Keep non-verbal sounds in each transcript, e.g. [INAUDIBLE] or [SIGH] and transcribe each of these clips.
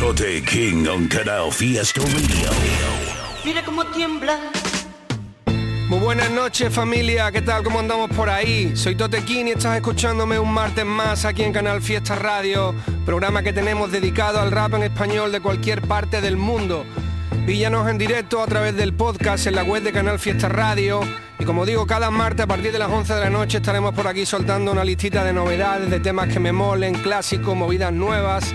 Tote King on Canal Fiesta Radio. Mira cómo tiembla. Muy buenas noches familia, ¿qué tal? ¿Cómo andamos por ahí? Soy Totequín y estás escuchándome un martes más aquí en Canal Fiesta Radio, programa que tenemos dedicado al rap en español de cualquier parte del mundo. Píllanos en directo a través del podcast en la web de Canal Fiesta Radio y como digo, cada martes a partir de las 11 de la noche estaremos por aquí soltando una listita de novedades, de temas que me molen, clásicos, movidas nuevas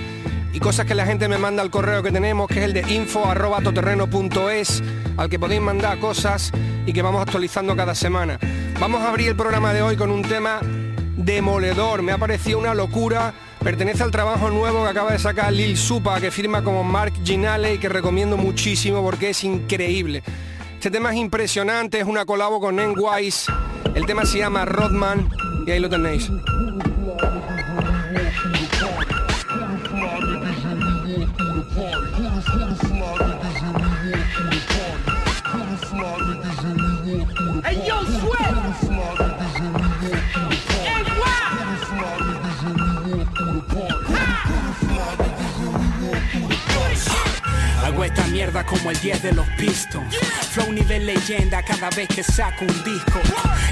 y cosas que la gente me manda al correo que tenemos, que es el de info.toterreno.es, al que podéis mandar cosas y que vamos actualizando cada semana. Vamos a abrir el programa de hoy con un tema demoledor, me ha parecido una locura, pertenece al trabajo nuevo que acaba de sacar Lil Supa, que firma como Mark Ginale y que recomiendo muchísimo porque es increíble. Este tema es impresionante, es una colabo con N-Wise, el tema se llama Rodman y ahí lo tenéis. Como el 10 de los Pistons. Flow nivel leyenda cada vez que saco un disco.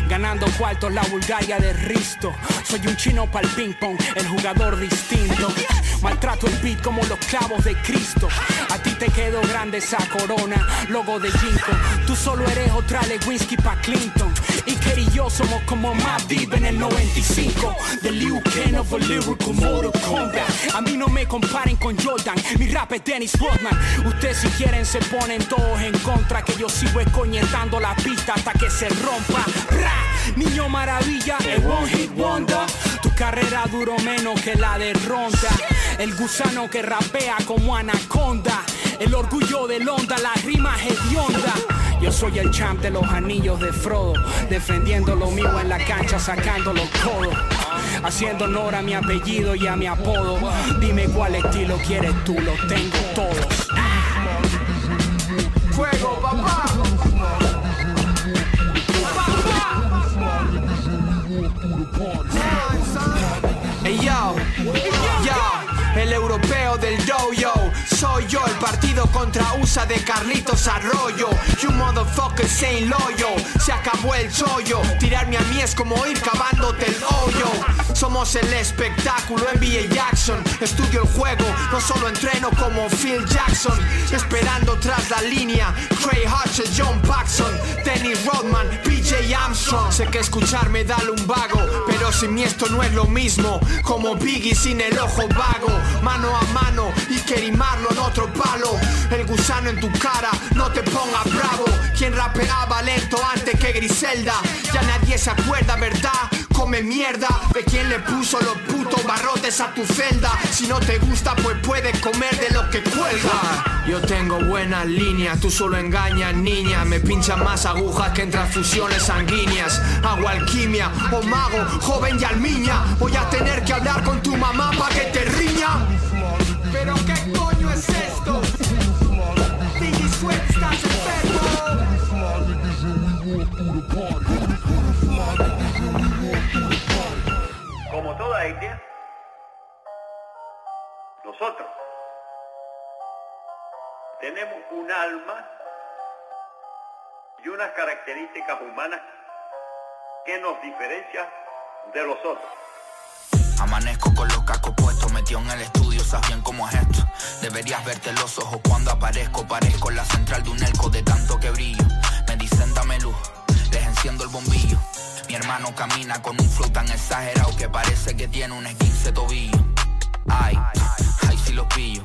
Ganando cuartos la Bulgaria de Risto. Soy un chino pa'l ping pong, el jugador distinto. Maltrato el beat como los clavos de Cristo. A ti te quedó grande esa corona, logo de Jinko. Tú solo eres otra Lewinsky pa' Clinton. Iker y yo somos como más Deep en el 95. The Liu Kang of a lyrical Mortal Kombat. A mí no me comparen con Jordan, mi rap es Dennis Rodman. Ustedes si quieren se ponen todos en contra, que yo sigo escoñetando la pista hasta que se rompa. Ra, Niño maravilla, el one hit wonder. Tu carrera duró menos que la de Ronda. El gusano que rapea como anaconda. El orgullo del onda, la rima hedionda. Yo soy el champ de los anillos de Frodo, defendiendo lo mío en la cancha, sacando los codos. Haciendo honor a mi apellido y a mi apodo. Dime cuál estilo quieres tú, los tengo todos. Fuego. Contra USA de Carlitos Arroyo. You motherfuckers ain't loyal. Se acabó el chollo. Tirarme a mí es como ir cavándote el hoyo. Somos el espectáculo NBA Jackson. Estudio el juego, no solo entreno como Phil Jackson. Esperando tras la línea, Craig Hutchins, John Paxson, Dennis Rodman, PJ Armstrong. Sé que escucharme da lumbago, pero sin mí esto no es lo mismo. Como Biggie sin el ojo vago, mano a mano y querimarlo en otro palo. El gusano en tu cara, no te pongas bravo. Quien rapeaba lento antes que Griselda, ya nadie se acuerda, ¿verdad? Come mierda de quien le puso los putos barrotes a tu celda. Si no te gusta, pues puedes comer de lo que cuelga. Yo tengo buenas líneas, tú solo engañas, niña. Me pinchan más agujas que en transfusiones sanguíneas. Hago alquimia, o mago, joven y almiña. Voy a tener que hablar con tu mamá para que te riña. Toda etnia, nosotros tenemos un alma y unas características humanas que nos diferencian de los otros. Amanezco con los cascos puestos, metido en el estudio, sabes bien cómo es esto. Deberías verte los ojos cuando aparezco, parezco la central de un elco de tanto que brillo. Me dicen dame luz, les enciendo el bombillo. Mi hermano camina con un flow tan exagerado que parece que tiene un esguince tobillo. Ay, ay, si los pillo.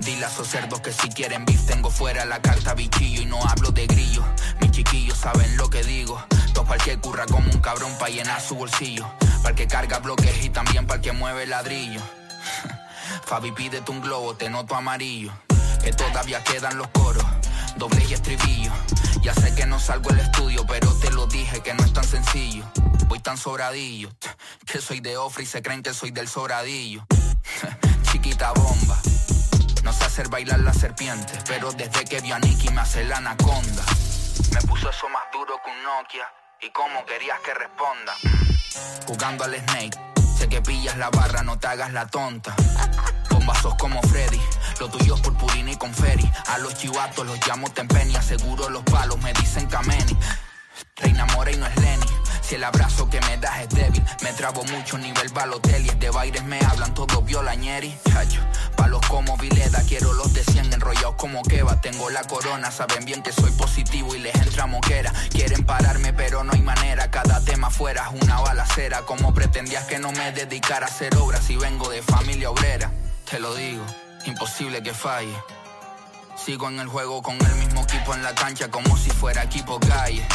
Dile a esos cerdos que si quieren beef tengo fuera la carta bichillo y no hablo de grillo. Mis chiquillos saben lo que digo. Todo para que curra como un cabrón para llenar su bolsillo. Para el que carga bloques y también para el que mueve ladrillo. [LAUGHS] Fabi, pídete un globo, te noto amarillo. Que todavía quedan los coros, doble y estribillo. Ya sé que no salgo el estudio, pero te lo dije que no es tan sencillo. Voy tan sobradillo, [LAUGHS] que soy de Ofri y se creen que soy del sobradillo. [LAUGHS] Chiquita bomba, no sé hacer bailar la serpiente, pero desde que vi a Nicky me hace la anaconda. Me puso eso más duro que un Nokia, y cómo querías que responda. Jugando al Snake, sé que pillas la barra, no te hagas la tonta. [LAUGHS] Bombazos como Freddy, lo tuyo es purpurina y conferi. A los chivatos los llamo tempeni, aseguro los palos, me dicen Kameni. Reina Mora y no es Lenny. Si el abrazo que me das es débil, me trabo mucho nivel Balotelli. De bailes me hablan todos violañeri. Chacho, palos como Vileda, quiero los de 100 enrollados como Keva. Tengo la corona, saben bien que soy positivo y les entra moquera. Quieren pararme, pero no hay manera. Cada tema fuera es una balacera. Como pretendías que no me dedicara a hacer obras si vengo de familia obrera? Te lo digo, imposible que falle. Sigo en el juego con el mismo equipo en la cancha como si fuera equipo calle.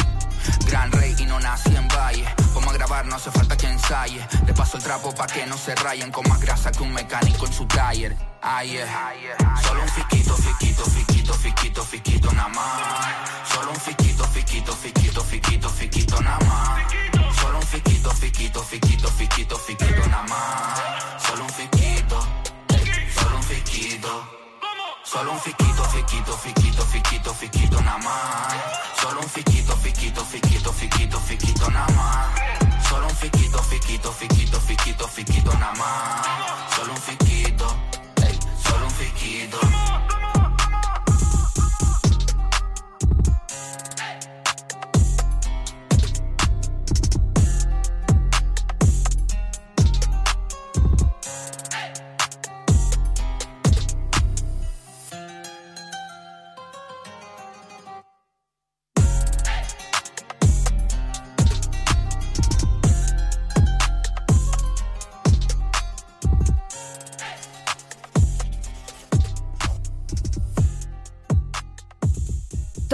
Gran rey y no nací en valle. Como a grabar no hace falta que ensaye. Le paso el trapo pa' que no se rayen con más grasa que un mecánico en su taller. Ay, yeah. Solo un fisquito, fisquito, fisquito, fisquito, fisquito nada más. Solo un fisquito, fisquito, fisquito, fisquito, fisquito nada más. Solo un fisquito, fisquito, fisquito, fisquito, fisquito nada más. Solo un fisquito, fisquito. Solo un fiquito, fiquito, fiquito, fiquito, fiquito nada más. Solo un fiquito, fiquito, fiquito, fiquito, fiquito nada más. Solo un fiquito, fiquito, fiquito, fiquito, fiquito nada más. Solo un fiquito, ey, solo un fiquito.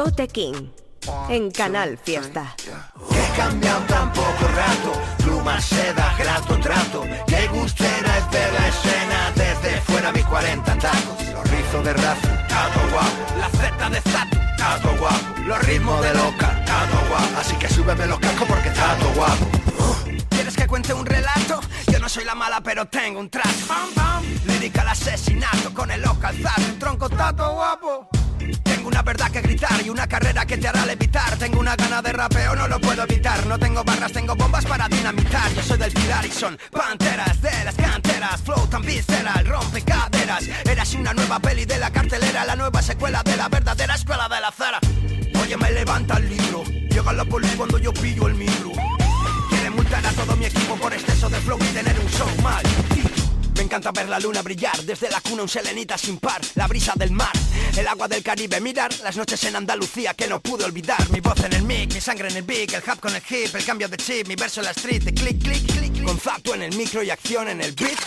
Tote King en Canal Fiesta. He cambiado tan poco rato, pluma, seda, grato, trato. Qué gustera es ver la escena desde fuera mis 40 tacos. Los rizos de razo, tato guapo. La Z de Zatu, tato guapo. Los ritmos de loca, tato guapo. Así que súbeme los cascos porque tato guapo. ¿Quieres que cuente un relato? Yo no soy la mala, pero tengo un trato. Pam, pam. Lírica al asesinato con el ojo alzado, un tronco tato guapo. Tengo una verdad que gritar y una carrera que te hará levitar. Tengo una gana de rapeo, no lo puedo evitar. No tengo barras, tengo bombas para dinamitar. Yo soy del pilar y son panteras de las canteras. Flow tan visceral, rompe caderas. Eras una nueva peli de la cartelera, la nueva secuela de la verdadera escuela de la Zara. Oye, me levanta el libro. Llega la poli cuando yo pillo el micro. Quieren multar a todo mi equipo por exceso de flow y tener un show mal. Me encanta ver la luna brillar, desde la cuna un selenita sin par, la brisa del mar, el agua del Caribe, mirar las noches en Andalucía que no pude olvidar, mi voz en el mic, mi sangre en el beat, el hub con el hip, el cambio de chip, mi verso en la street, de click, click, click, con Zatu en el micro y acción en el beat.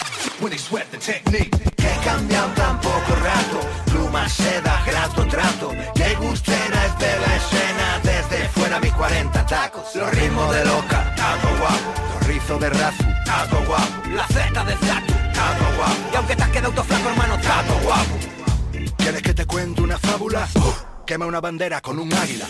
He cambiado tan poco rato, pluma, seda, grato, trato. Qué gustera es ver la escena desde fuera mis 40 tacos. Los ritmos de loca, tato guapo. Los rizos de razu, tato guapo. La Z de Zatu, tato guapo. Y aunque te has quedado todo flaco, hermano, tato guapo. ¿Quieres que te cuente una fábula? Quema una bandera con un águila.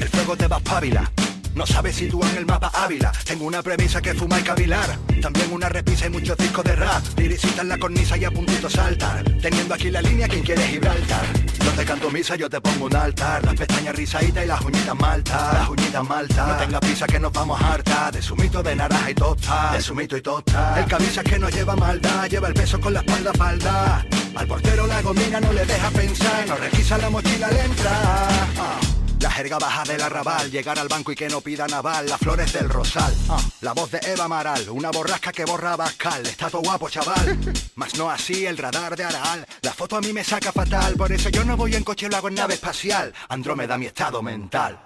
El fuego te va a. No sabes situar en el mapa Ávila. Tengo una premisa que fuma y cavilar. También una repisa y muchos discos de rap. Liricita en la cornisa y a puntito saltar. Teniendo aquí la línea quien quiere Gibraltar. Yo te canto misa, yo te pongo un altar. Las pestañas rizaditas y las uñitas malta. Las uñitas malta. No tengas prisa que nos vamos harta. De sumito de naranja y tosta. De sumito y tosta. El camisa que no lleva maldad. Lleva el peso con la espalda falda. Al portero la gomina no le deja pensar. No requisa la mochila al entrar. Ah. La jerga baja del arrabal, llegar al banco y que no pida naval, las flores del rosal. Ah, la voz de Eva Amaral, una borrasca que borra Bascal, está todo guapo chaval. [LAUGHS] Mas no así el radar de Aral, la foto a mí me saca fatal, por eso yo no voy en coche, lo hago en nave espacial. Andrómeda mi estado mental.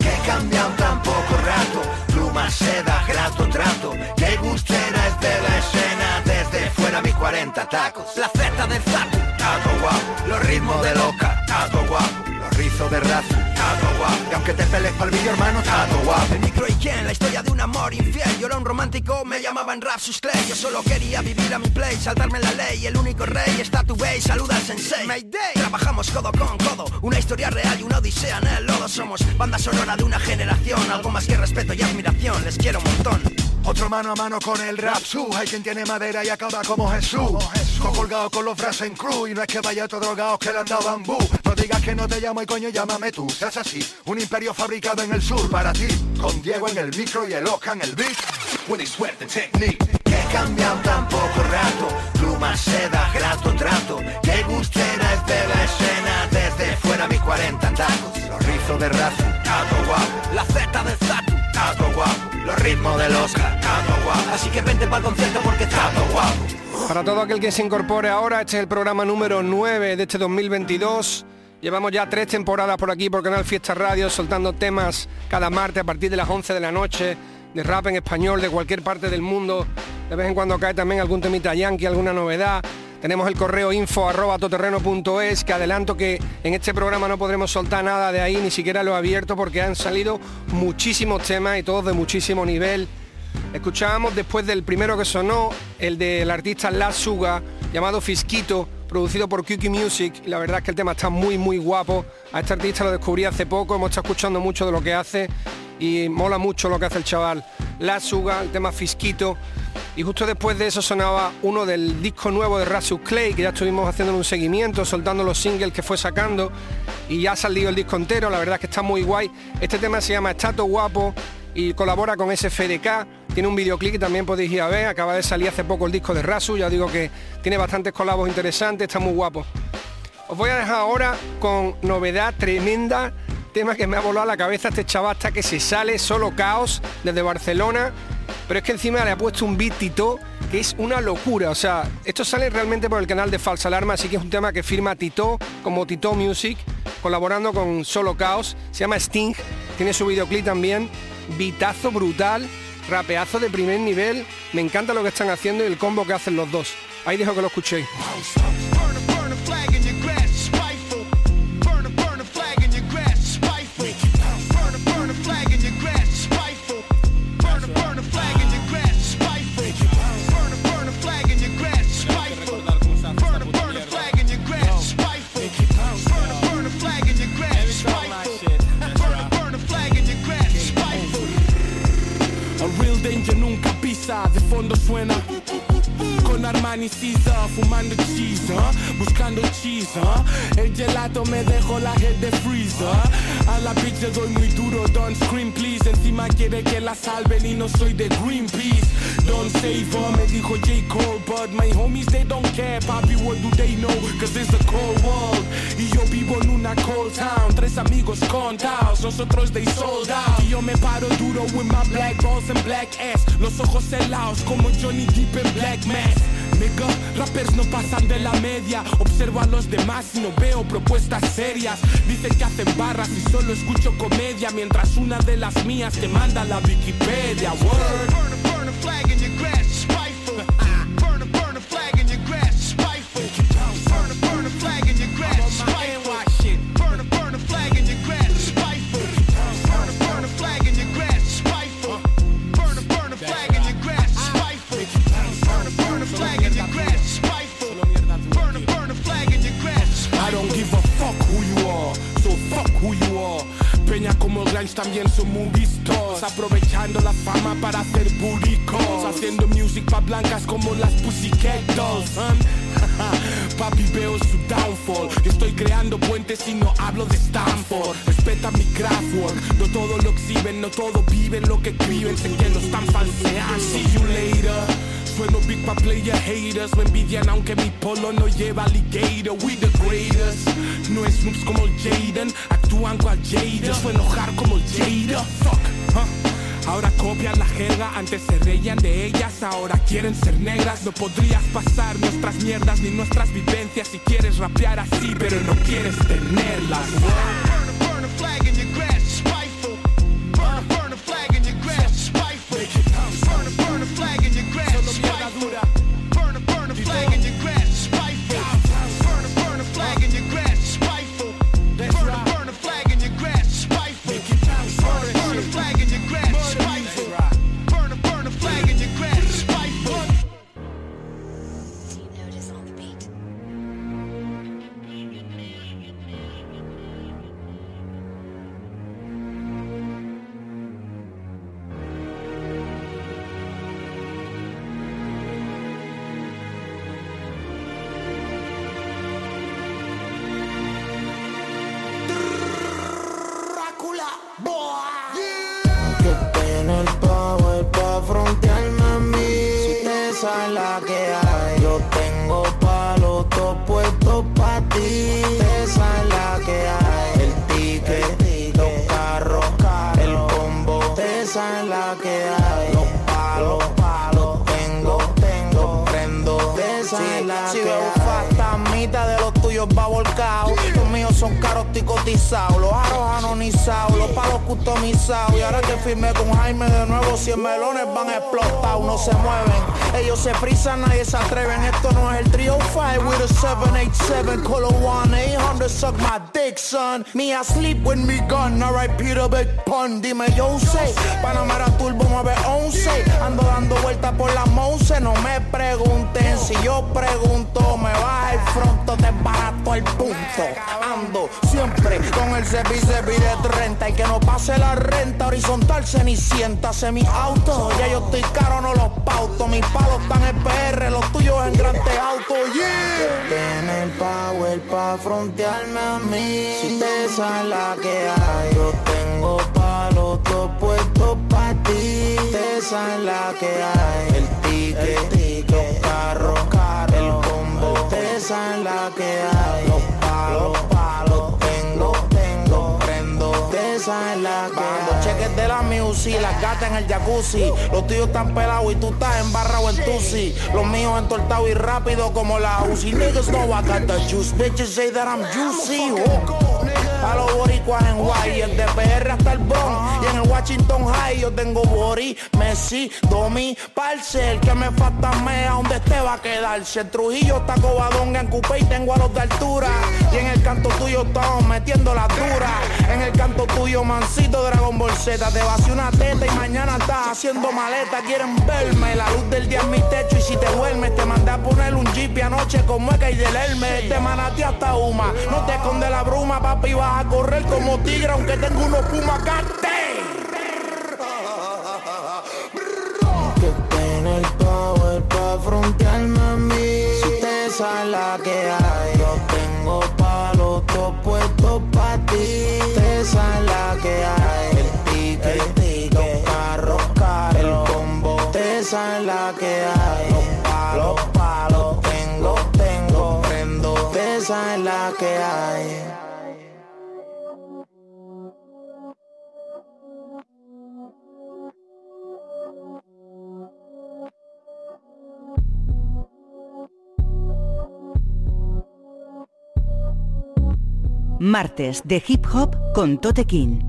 Que cambian tan poco rato, pluma, seda, grato, trato. Qué gustera es ver la escena desde fuera mis 40 tacos. La Z del Zatu, tato guapo. Los ritmos de loca, tato guapo. Los rizos de raza, Y aunque te pelees pa'l vídeo hermano, tato guapo. El micro y quién, la historia de un amor infiel. Yo era un romántico, me llamaban Rap Clay. Yo solo quería vivir a mi play, saltarme la ley. El único rey está tu base, saluda al sensei. Mayday. Trabajamos codo con codo, una historia real y una odisea en el lodo. Somos banda sonora de una generación, algo más que respeto y admiración. Les quiero un montón. Otro mano a mano con el rap su Hay quien tiene madera y acaba como Jesús Todo colgado con los brazos en cruz Y no es que vaya todo drogado que le han dado bambú No digas que no te llamo y coño llámame tú un imperio fabricado en el sur para ti Con Diego en el micro y el Oscar en el beat. When sweat the technique Que cambiado tan poco rato. Pluma, seda, grato, trato Que gustera es de la escena. Desde fuera mis 40 tacos Los rizos de razu, tato guapo. La Z de Zatu, tato guapo. Los ritmos del Oscar, tato guapo. Así que vente para el concierto porque tato guapo. Para todo aquel que se incorpore ahora, este es el programa número 9 de este 2022. Llevamos ya tres temporadas por aquí, por Canal Fiesta Radio, soltando temas cada martes a partir de las 11 de la noche, de rap en español, de cualquier parte del mundo. De vez en cuando cae también algún temita yankee, alguna novedad. Tenemos el correo info arroba toterreno.es, que adelanto que en este programa no podremos soltar nada de ahí, ni siquiera lo abierto, porque han salido muchísimos temas y todos de muchísimo nivel. Escuchábamos después del primero que sonó, el del artista La Suga, llamado Fisquito, producido por QQ Music. La verdad es que el tema está muy, muy guapo. A este artista lo descubrí hace poco, hemos estado escuchando mucho de lo que hace y mola mucho lo que hace el chaval. La Suga, el tema Fisquito. Y justo después de eso sonaba uno del disco nuevo de Rasus Clay, que ya estuvimos haciendo un seguimiento, soltando los singles que fue sacando. Y ya ha salido el disco entero, la verdad es que está muy guay. Este tema se llama Estato Guapo y colabora con SFDK. Tiene un videoclip que también podéis ir a ver. Acaba de salir hace poco el disco de Rasu. Ya digo que tiene bastantes colabos interesantes, está muy guapo. Os voy a dejar ahora con novedad tremenda. Tema que me ha volado a la cabeza este chaval hasta que se sale solo caos desde Barcelona. Pero es que encima le ha puesto un beat Tito que es una locura. O sea, esto sale realmente por el canal de Falsa Alarma, así que es un tema que firma Tito como Tito Music, colaborando con Solo Caos. Se llama Sting, tiene su videoclip también. Bitazo brutal, rapeazo de primer nivel. Me encanta lo que están haciendo y el combo que hacen los dos. Ahí dejo que lo escuchéis. De fondo suena con Armani Caesar, fumando cheese, ¿ah? buscando cheese, ¿ah? el gelato me dejó la head de freezer, a la bitch le doy muy duro, don't scream please, encima quiere que la salven y no soy de Greenpeace, don't save her, me dijo J. Cole, but my homies they don't care, papi, what do they know, cause it's a cold world, y yo vivo en una cold town, tres amigos contados, nosotros they sold out, y yo me paro duro with my black balls and black ass, los ojos helados como Johnny Depp en Black Mass, Nigga, rappers no pasan de la media. Observo a los demás y no veo propuestas serias. Dicen que hacen barras y solo escucho comedia Mientras una de las mías te manda la Wikipedia. Word También son vistos, aprovechando la fama para hacer buricos, haciendo music pa' blancas como las Pussycat Dolls. [LAUGHS] Papi veo su downfall, estoy creando puentes y no hablo de Stanford. Respeta mi craftwork, no todo lo exhiben, no todo viven lo que escriben, sé están falseando. See you later. Sueno big pa' player haters. Me envidian aunque mi polo no lleva alligator. We the greatest. No es noobs como el Jaden. Actúan cual Jada Sueno enojar como el Jada Fuck? Ahora copian la jerga, antes se reían de ellas, ahora quieren ser negras. No podrías pasar nuestras mierdas ni nuestras vivencias si quieres rapear así, pero no quieres tenerlas. Solo se mueven. Ellos se frisan, nadie se atreven. Esto no es el trio 5 with a 787 color 1 800 suck my dick, son. Me I sleep with me gun, alright Peter Big Dime yo sé, Panamera Turbo 911. Ando dando vueltas por la Monse, no me pregunten si yo pregunto, me baja el fronto, te barato el punto. Ando siempre con el cepi cepi de 30 y que no pase la renta horizontal cenicienta, mi auto. Ya yo estoy caro, no los pauto. Mis palos están en PR, los tuyos en grande auto, yeah. Tiene power pa' frontearme a mí. Si te la que hay, yo tengo palos todo puestos pa' ti. Te sabes la que hay, el ticket, los carros, el combo. Te sabes la que hay, los palos, palos, tengo, tengo, prendo. Te sabes la que hay. cheques de la music, las gatas en el jacuzzi. Los tuyos están pelados y tú estás en barra o en tusi. Los míos entortados y rápido como la UCI. Niggas know I got the juice. Bitches say that I'm juicy. Oh. A los boricuas en Guay, el de PR hasta el Bronx. Y en el Washington High yo tengo Bori, Messi, Domi, Parcel. Que me falta mea, donde este va a quedarse. El Trujillo está cobadonga en Coupé y tengo a los de altura. Y en el canto tuyo estamos metiendo la dura. En el canto tuyo, mancito Dragon Z. Te vació una teta y mañana estás haciendo maleta. Quieren verme, la luz del día en mi techo. Y si te duermes, te mandé a poner un jeep anoche con mueca y del Hermes. Te manate hasta Uma. No te esconde la bruma, papi, va a correr como tigre aunque tengo unos pumacate. Que tiene el power pa' frontearme a mí. Si sabe la que hay, yo tengo palos todo puestos pa' ti. Usted sabe la que hay, el ticket, el ticket los carros, carros, el combo. Usted sabe la que hay, los palos, palos, tengo, tengo, prendo. Usted sabe la que hay. Martes de Hip Hop con Tote King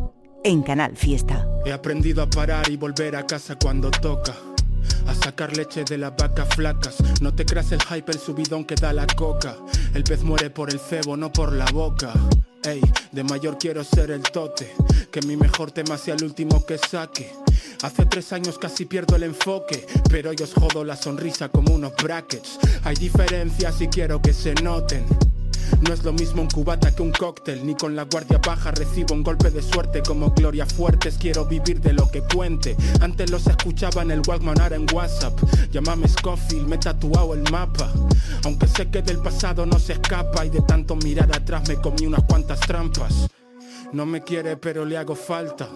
en Canal Fiesta. He aprendido a parar y volver a casa cuando toca. A sacar leche de las vacas flacas. No te creas el hype, el subidón que da la coca. El pez muere por el cebo, no por la boca. Ey, de mayor quiero ser el tote. Que mi mejor tema sea el último que saque. Hace tres años casi pierdo el enfoque, pero yo os jodo la sonrisa como unos brackets. Hay diferencias y quiero que se noten. No es lo mismo un cubata que un cóctel, ni con la guardia baja recibo un golpe de suerte como Gloria Fuertes. Quiero vivir de lo que cuente. Antes los escuchaba en el Walkman, ahora en WhatsApp. Llámame Scofield, me he tatuado el mapa. Aunque sé que del pasado no se escapa y de tanto mirar atrás me comí unas cuantas trampas. No me quiere, pero le hago falta.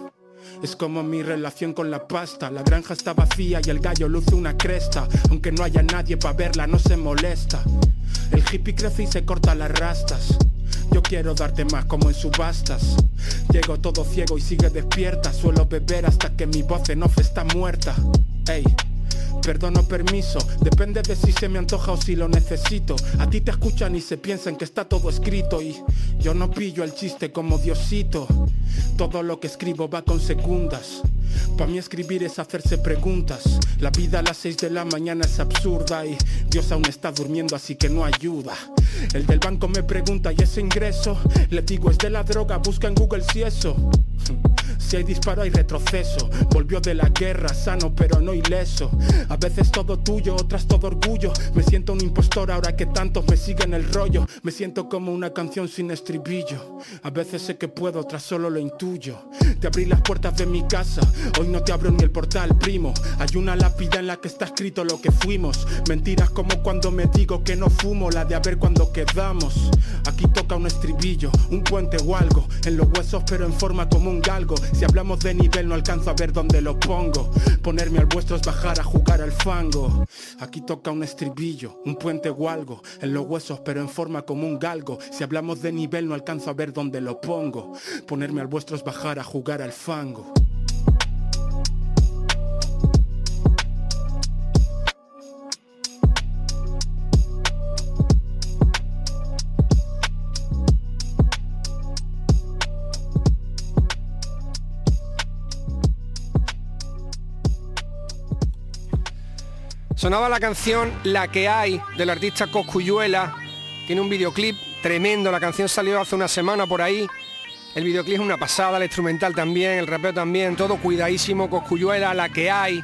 Es como mi relación con la pasta. La granja está vacía y el gallo luce una cresta. Aunque no haya nadie para verla, no se molesta. El hippie crece y se corta las rastas. Yo quiero darte más como en subastas. Llego todo ciego y sigue despierta. Suelo beber hasta que mi voz en off está muerta. Ey. Perdono permiso, depende de si se me antoja o si lo necesito. A ti te escuchan y se piensan que está todo escrito y yo no pillo el chiste como Diosito. Todo lo que escribo va con segundas. Para mí escribir es hacerse preguntas. La vida a las 6 de la mañana es absurda y Dios aún está durmiendo así que no ayuda. El del banco me pregunta y ese ingreso, le digo es de la droga, busca en Google si eso. Si hay disparo hay retroceso. Volvió de la guerra sano pero no ileso. A veces todo tuyo, otras todo orgullo. Me siento un impostor ahora que tantos me siguen el rollo. Me siento como una canción sin estribillo. A veces sé que puedo, otras solo lo intuyo. Te abrí las puertas de mi casa. Hoy no te abro ni el portal, primo. Hay una lápida en la que está escrito lo que fuimos. Mentiras como cuando me digo que no fumo, la de a ver cuando quedamos. Aquí toca un estribillo, un puente o algo. En los huesos pero en forma como un galgo. Si hablamos de nivel no alcanzo a ver dónde lo pongo. Ponerme al vuestro es bajar a jugar al fango. Aquí toca un estribillo, un puente o algo. En los huesos pero en forma como un galgo. Si hablamos de nivel no alcanzo a ver dónde lo pongo. Ponerme al vuestro es bajar a jugar al fango. Sonaba la canción La que hay del artista Coscuyuela. Tiene un videoclip tremendo. La canción salió hace una semana por ahí. El videoclip es una pasada, el instrumental también, el rapeo también, todo cuidadísimo, Coscuyuela, la que hay.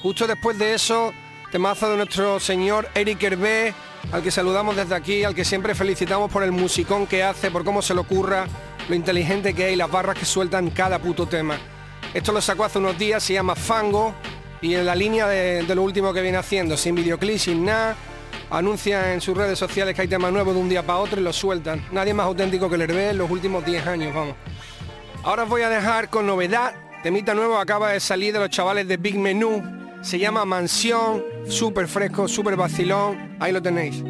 Justo después de eso, temazo de nuestro señor Eric Hervé, al que saludamos desde aquí, al que siempre felicitamos por el musicón que hace, por cómo se le ocurra, lo inteligente que es y las barras que sueltan cada puto tema. Esto lo sacó hace unos días, se llama Fango, y en la línea de, lo último que viene haciendo, sin videoclip, sin nada, anuncia en sus redes sociales que hay temas nuevos de un día para otro y lo sueltan. Nadie más auténtico que el Hervé en los últimos 10 años, vamos. Ahora os voy a dejar con novedad. Temita nuevo acaba de salir de los chavales de Big Menú. Se llama Mansión, súper fresco, súper vacilón. Ahí lo tenéis.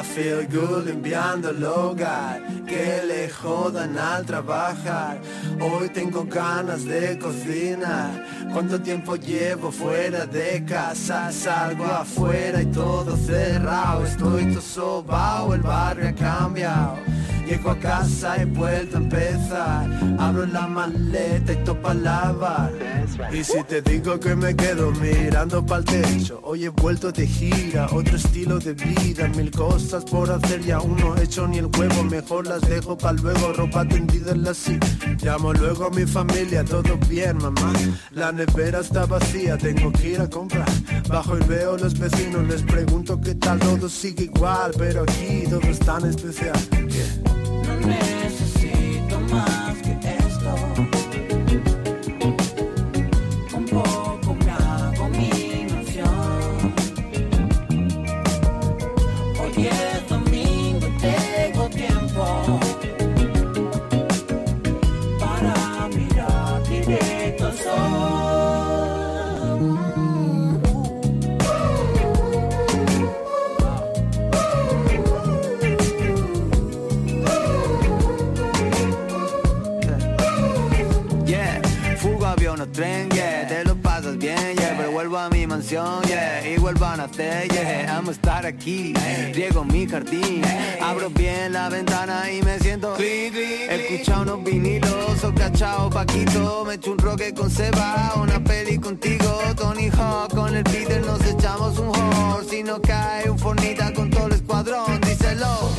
I feel good limpiando el hogar, que le jodan al trabajar. Hoy tengo ganas de cocinar. ¿Cuánto tiempo llevo fuera de casa? Salgo afuera y todo cerrado. Estoy todo sobao, el barrio ha cambiado. Llego a casa he vuelto a empezar. Abro la maleta y topa lavar. Y si te digo que me quedo mirando pa'l techo, hoy he vuelto de gira, otro estilo de vida, mil cosas por hacer y aún no he hecho ni el huevo, mejor las dejo pa' luego, ropa tendida en la silla. Llamo luego a mi familia, todo bien mamá, la nevera está vacía, tengo que ir a comprar. Bajo y veo los vecinos, les pregunto qué tal, todo sigue igual, pero aquí todo es tan especial. Yeah. Aquí, riego mi jardín, abro bien la ventana y me siento escucha unos vinilos, o cachao Paquito, me echo un roque con Seba, una peli contigo, Tony Hawk, con el Peter nos echamos un horse, si no cae un fornita con todo el escuadrón, díselo.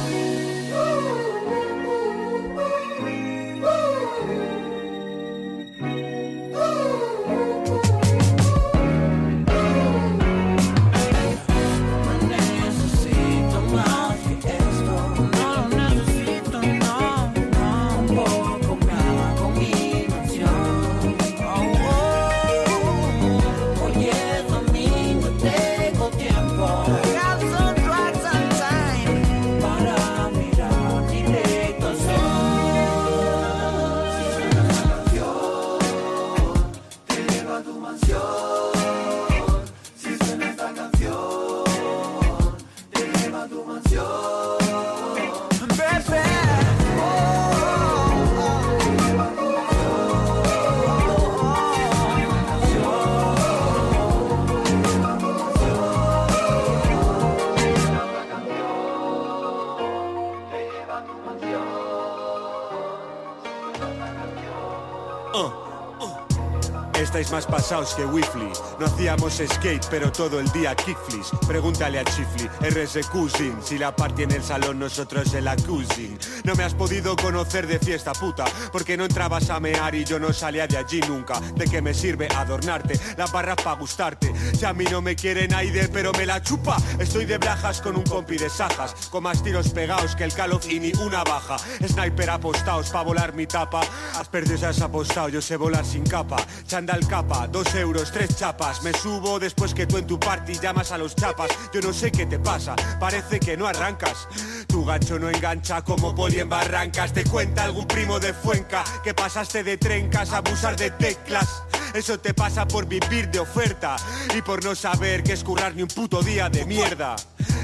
Que Wifly. No hacíamos skate, pero todo el día kickflips. Pregúntale a Chifly, RS Cousin. Si la party en el salón, nosotros en la cousin. No me has podido conocer de fiesta puta, porque no entrabas a mear y yo no salía de allí nunca. ¿De qué me sirve adornarte? Las barras pa' gustarte. Si a mí no me quieren Aider, pero me la chupa. Estoy de brajas con un compi de sajas, con más tiros pegados que el Call of y ni una baja. Sniper apostados pa' volar mi tapa. Has perdido, has apostado, yo sé volar sin capa. Chandal capa, dos euros, tres chapas. Me subo después que tú en tu party llamas a los chapas. Yo no sé qué te pasa, parece que no arrancas. Tu gancho no engancha como poli en barrancas. Te cuenta algún primo de Fuenca que pasaste de trencas a abusar de teclas. Eso te pasa por vivir de oferta y por no saber que es currar ni un puto día de mierda.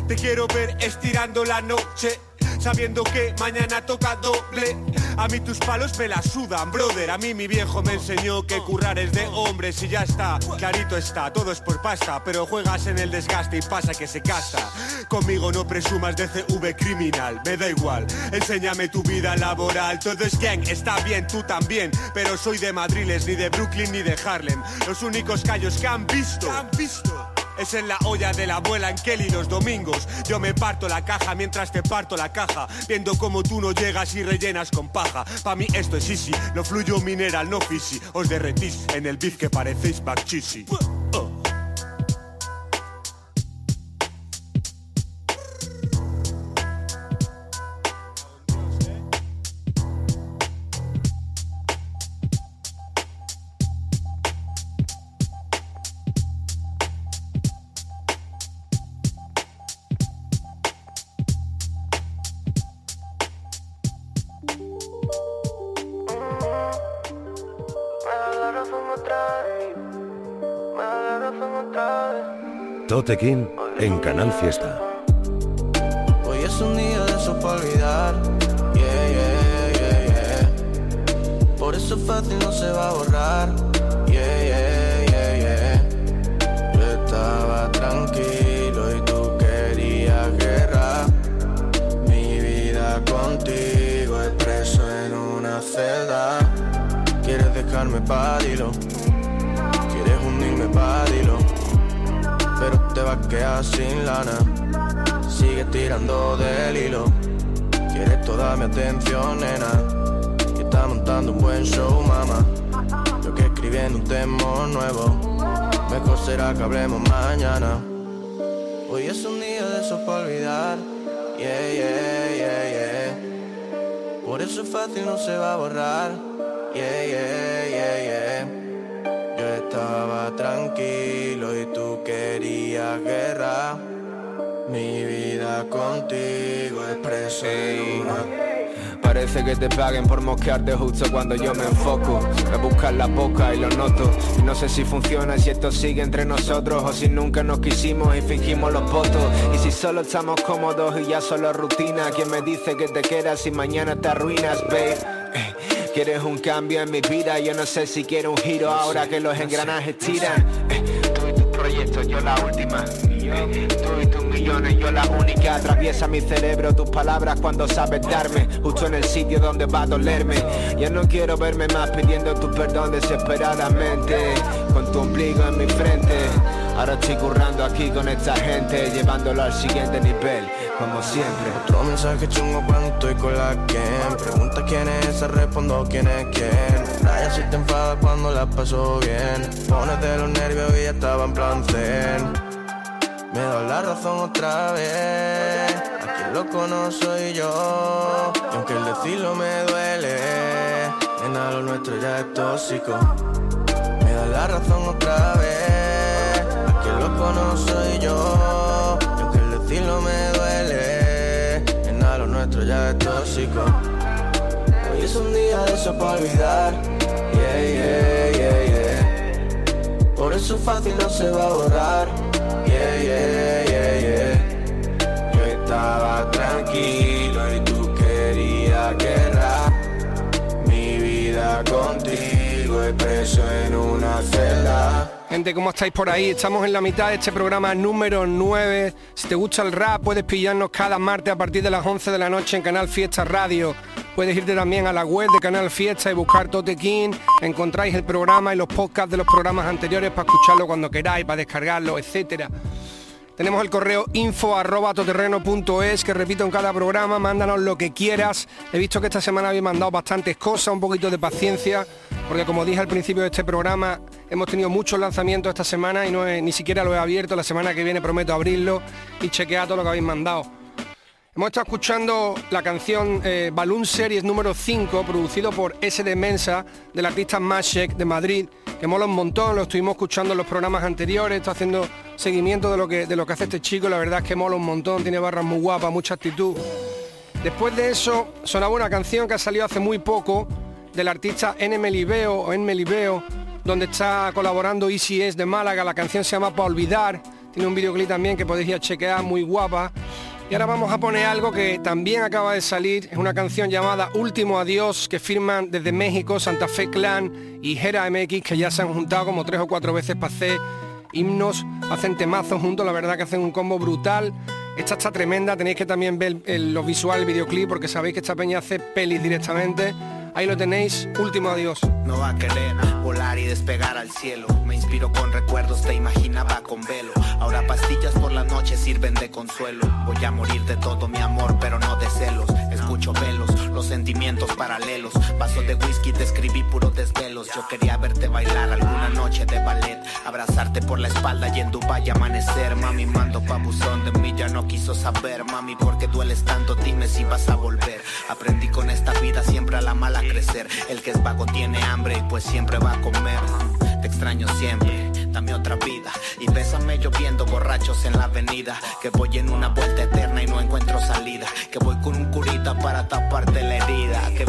Te quiero ver estirando la noche. Sabiendo que mañana toca doble. A mí tus palos me la sudan, brother. A mí mi viejo me enseñó que currar es de hombres y ya está. Clarito está, todo es por pasta, pero juegas en el desgaste y pasa que se gasta. Conmigo no presumas de CV criminal, me da igual. Enséñame tu vida laboral, todo es gang, está bien, tú también. Pero soy de Madriles, ni de Brooklyn, ni de Harlem. Los únicos callos que han visto. han visto? Es en la olla de la abuela en Kelly los domingos. Yo me parto la caja mientras te parto la caja. Viendo cómo tú no llegas y rellenas con paja. Pa' mí esto es easy, no fluyo mineral, no fisi. Os derretís en el beef que parecéis bakchisi. Oh. Tote King en Canal Fiesta. Hoy es un día de eso para olvidar. Yeah, yeah, yeah, yeah. Por eso fácil no se va a borrar. Yeah, yeah, yeah, yeah. Yo estaba tranquilo y tú querías guerra. Mi vida contigo es preso en una celda. Quieres dejarme pa' dilo. Quieres hundirme. Pero te vas a quedar sin lana. Sigue tirando del hilo. Quieres toda mi atención, nena. Que está montando un buen show, mamá. Yo que escribiendo un tema nuevo. Mejor será que hablemos mañana. Hoy es un día de eso para olvidar. Yeah, yeah, yeah, yeah. Por eso es fácil, no se va a borrar. Yeah, yeah, yeah, yeah. Yo estaba tranquilo guerra. Mi vida contigo es una Parece que te paguen por mosquearte justo cuando yo me enfoco. Es buscar la boca y lo noto. Y no sé si funciona si esto sigue entre nosotros O si nunca nos quisimos y fingimos los votos. Y si solo estamos cómodos y ya solo rutina ¿Quién me dice que te quedas y mañana te arruinas, babe? Eh, Quieres un cambio en mi vida, yo no sé si quiero un giro ahora que los engranajes tiran. Eh, Tú y tus proyectos, yo la última. Tú y tus millones, yo la única. Atraviesa mi cerebro tus palabras cuando sabes darme, justo en el sitio donde va a dolerme. Ya no quiero verme más pidiendo tu perdón desesperadamente, con tu ombligo en mi frente. Ahora estoy currando aquí con esta gente, llevándolo al siguiente nivel, como siempre. Otro mensaje chungo cuando estoy con la quien Pregunta quién es respondo quién es quién Si te enfadas cuando la paso bien. Pones de los nervios y ya estaba en plan zen Me da la razón otra vez. A quien lo conozco soy yo. Y aunque el decirlo me duele Nena, lo nuestro ya es tóxico. Me da la razón otra vez. A quien lo conozco soy yo. Y aunque el decirlo me duele Nena, lo nuestro ya es tóxico. Hoy es un día de eso para olvidar Yeah, yeah, yeah, yeah Por eso fácil no se va a borrar Yeah, yeah, yeah, yeah Yo estaba tranquilo y tú querías guerra Mi vida contigo es preso en una celda Gente, ¿cómo estáis por ahí? Estamos en la mitad de este programa número 9. Si te gusta el rap, puedes pillarnos cada martes a partir de las 11 de la noche en Canal Fiesta Radio. Puedes irte también a la web de Canal Fiesta y buscar Tote King. Encontráis el programa y los podcasts de los programas anteriores para escucharlo cuando queráis, para descargarlo, etcétera. Tenemos el correo info arroba toterreno.es que repito en cada programa, mándanos lo que quieras. He visto que esta semana habéis mandado bastantes cosas, un poquito de paciencia, porque como dije al principio de este programa, hemos tenido muchos lanzamientos esta semana y no ni siquiera lo he abierto. La semana que viene prometo abrirlo y chequear todo lo que habéis mandado. Hemos estado escuchando la canción eh, Balloon Series número 5, producido por SD Mensa, del artista Mashek de Madrid, que mola un montón, lo estuvimos escuchando en los programas anteriores, está haciendo seguimiento de lo que, de lo que hace este chico, la verdad es que mola un montón, tiene barras muy guapas, mucha actitud. Después de eso, sonaba una canción que ha salido hace muy poco, del artista N. Melibeo o En Melibeo, donde está colaborando Easy S de Málaga, la canción se llama Pa' Olvidar, tiene un videoclip también que podéis ir a chequear, muy guapa. Y ahora vamos a poner algo que también acaba de salir, es una canción llamada Último Adiós que firman desde México Santa Fe Clan y Jera MX que ya se han juntado como tres o cuatro veces para hacer himnos, hacen temazos juntos, la verdad que hacen un combo brutal. Esta está tremenda, tenéis que también ver el- los visuales, el videoclip, porque sabéis que esta peña hace pelis directamente. Ahí lo tenéis, Último Adiós. No va a querer volar y despegar al cielo. Me inspiro con recuerdos, te imaginaba con velo. Ahora pastillas por la noche sirven de consuelo. Voy a morir de todo mi amor, pero no de celos. Los sentimientos paralelos. Vasos de whisky, te escribí puro desvelos. Yo quería verte bailar alguna noche de ballet. Abrazarte por la espalda y en Dubai amanecer. Mami, mando pa' buzón de mí, ya no quiso saber. Mami, ¿por qué dueles tanto? Dime si vas a volver. Aprendí con esta vida siempre a la mala crecer. El que es vago tiene hambre y pues siempre va a comer. Te extraño siempre, dame otra vida. Y bésame lloviendo borrachos en la avenida. Que voy en una vuelta eterna y no encuentro salida. Que voy con un curita para taparte la herida. Vida,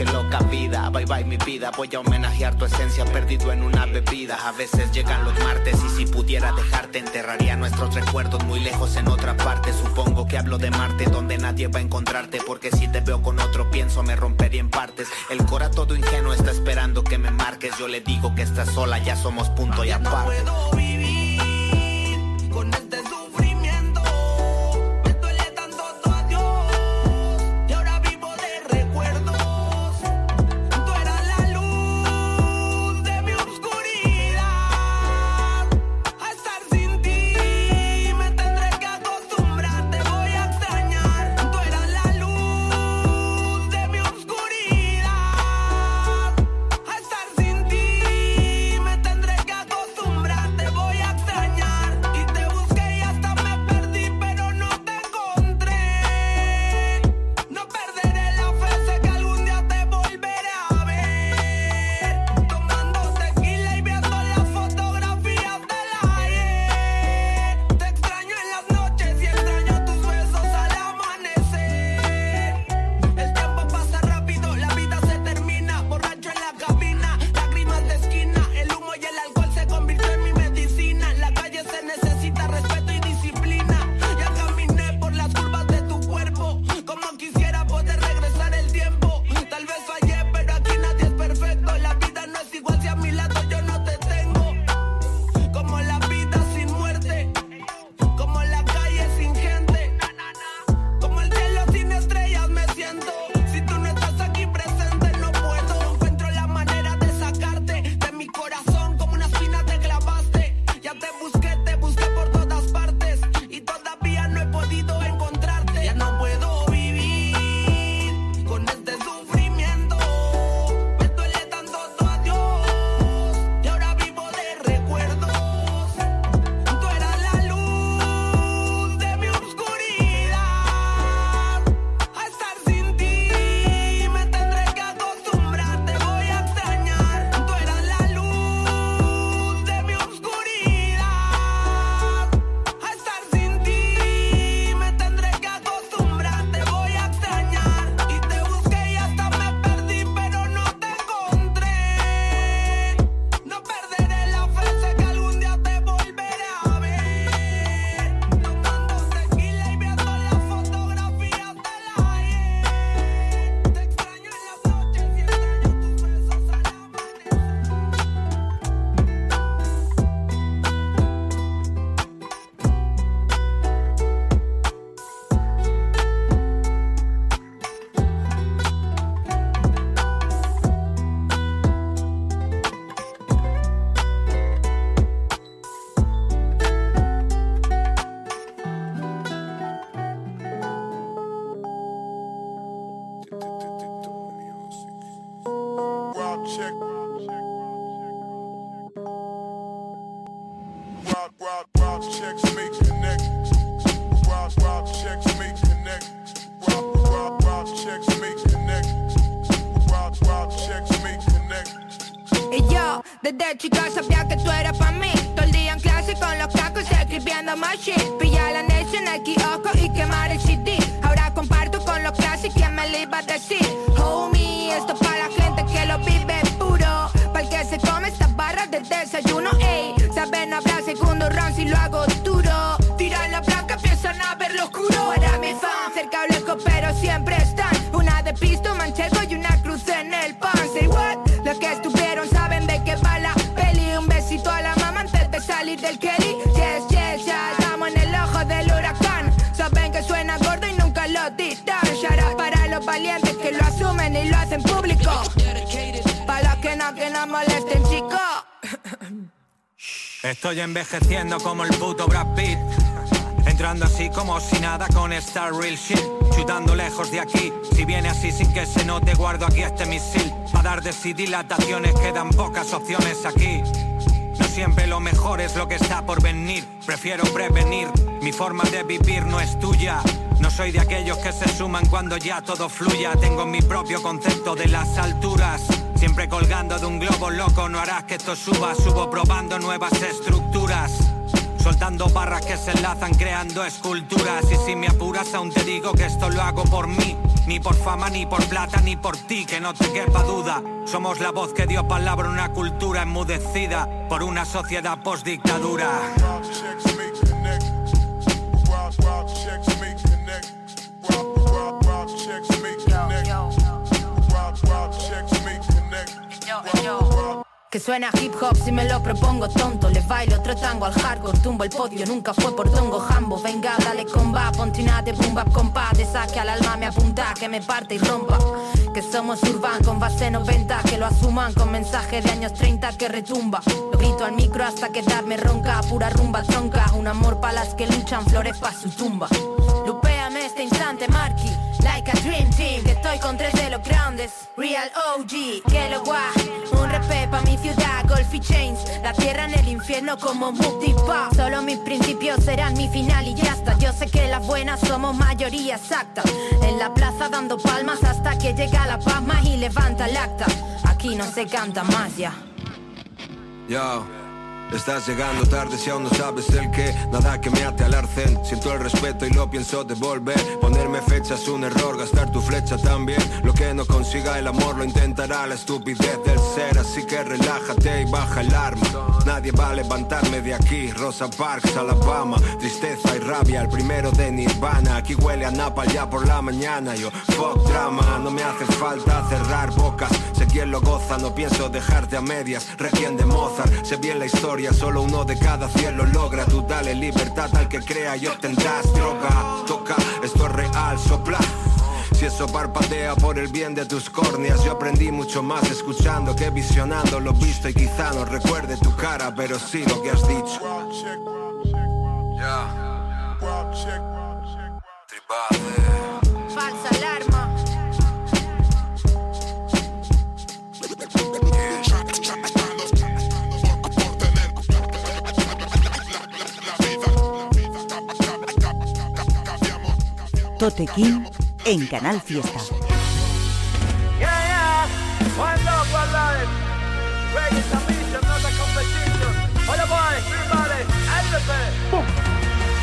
qué loca vida. Bye bye mi vida. Voy a homenajear tu esencia perdido en una bebida. A veces llegan los martes y si pudiera dejarte enterraría nuestros recuerdos muy lejos en otra parte. Supongo que hablo de Marte donde nadie va a encontrarte. Porque si te veo con otro pienso me rompería en partes. El cora todo ingenuo está esperando que me marques. Yo le digo que estás sola, ya somos punto y aparte. Clases, ¿quién me lo Estoy envejeciendo como el puto Brad Pitt. Entrando así como si nada con Star Real Shit. Chutando lejos de aquí. Si viene así sin que se note, guardo aquí este misil. Para dar de sí dilataciones quedan pocas opciones aquí. No siempre lo mejor es lo que está por venir. Prefiero prevenir. Mi forma de vivir no es tuya. No soy de aquellos que se suman cuando ya todo fluya. Tengo mi propio concepto de las alturas. Siempre colgando de un globo loco, no harás que esto suba. Subo probando nuevas estructuras. Soltando barras que se enlazan creando esculturas Y si me apuras aún te digo que esto lo hago por mí Ni por fama, ni por plata, ni por ti, que no te quepa duda Somos la voz que dio palabra a una cultura enmudecida Por una sociedad postdictadura Que suena hip hop si me lo propongo tonto. Les bailo otro tango al hardcore Tumbo el podio, nunca fue por tongo jambo. Venga, dale comba, ponte de boom compa Te saque al alma, me apunta, que me parte y rompa. Que somos urban con base 90 Que lo asuman con mensaje de años 30 que retumba. Lo grito al micro hasta quedarme ronca Pura rumba tronca. Un amor pa' las que luchan, flores pa' su tumba este instante, Marky. Like a dream team Que estoy con tres de los grandes. Real OG, que lo guay. Un respeto pa' mi ciudad, Golf Chains. La tierra en el infierno como Mukti Pa Solo mis principios serán mi final y ya está. Yo sé que las buenas somos mayoría exacta. En la plaza dando palmas hasta que llega la palma y levanta el acta. Aquí no se canta más ya estás llegando tarde si aún no sabes el qué Nada que me ate al arcén. Siento el respeto y lo pienso devolver. Ponerme fecha es un error, gastar tu flecha también. Lo que no consiga el amor lo intentará la estupidez del ser. Así que relájate y baja el arma Nadie va a levantarme de aquí. Rosa Parks, Alabama. Tristeza y rabia, el primero de Nirvana. Aquí huele a Napal ya por la mañana. Yo, fuck drama, no me hace falta cerrar bocas. Sé quién lo goza, no pienso dejarte a medias. Requiem de Mozart, sé bien la historia Solo uno de cada cien lo logra. Tú dale libertad al que crea y obtendrás droga. Toca, esto es real, sopla. Si eso parpadea por el bien de tus córneas Yo aprendí mucho más escuchando que visionando. Lo visto Y quizá no recuerde tu cara, pero sí lo que has dicho Tote King en Canal Fiesta.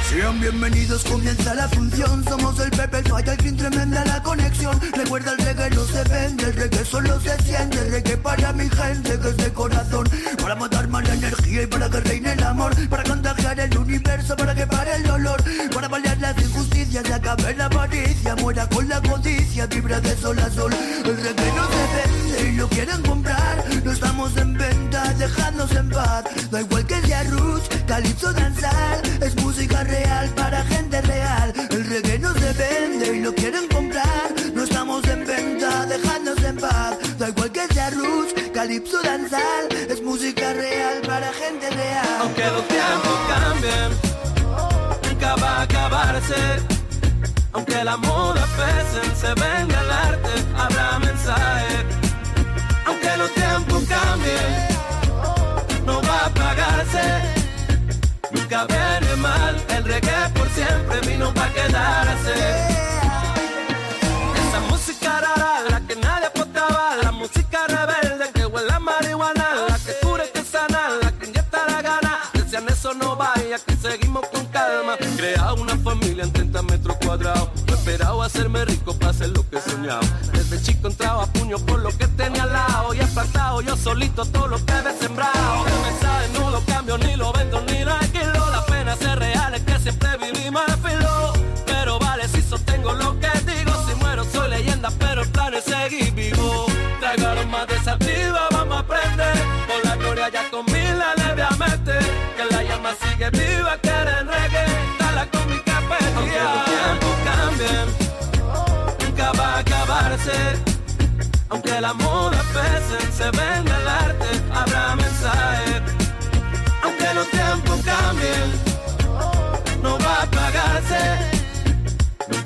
Sean bienvenidos, comienza la función. Somos el Pepe, el Falla, el fin tremenda la conexión. Recuerda el reggae no se vende, el reggae solo se siente. El reggae para mi gente que es de corazón. Para matar mala energía y para que reine el amor. Para contagiar el universo, para que pare el dolor injusticias y acabe la avaricia Muera con la codicia, vibra de sol a sol. El reggae no se vende y lo quieren comprar. No estamos en venta, dejadnos en paz. Da igual que sea roots, calipso danzar. Es música real para gente real. El reggae no se vende y lo quieren comprar. No estamos en venta, dejadnos en paz. Da igual que sea roots, calipso danzar. Es música real para gente real. Aunque los tiempos cambien, nunca va a acabarse. Aunque la moda pese, se venga el arte, habrá mensaje. Aunque los tiempos cambien, no va a pagarse. Nunca viene mal, el reggae por siempre vino para quedarse. Familia en 30 metros cuadrados. No esperaba hacerme rico para hacer lo que soñaba. Desde chico entraba a puño por lo que tenía al lado. Y he plantado yo solito todo lo que he sembrado. No lo cambio, ni lo vendo, ni lo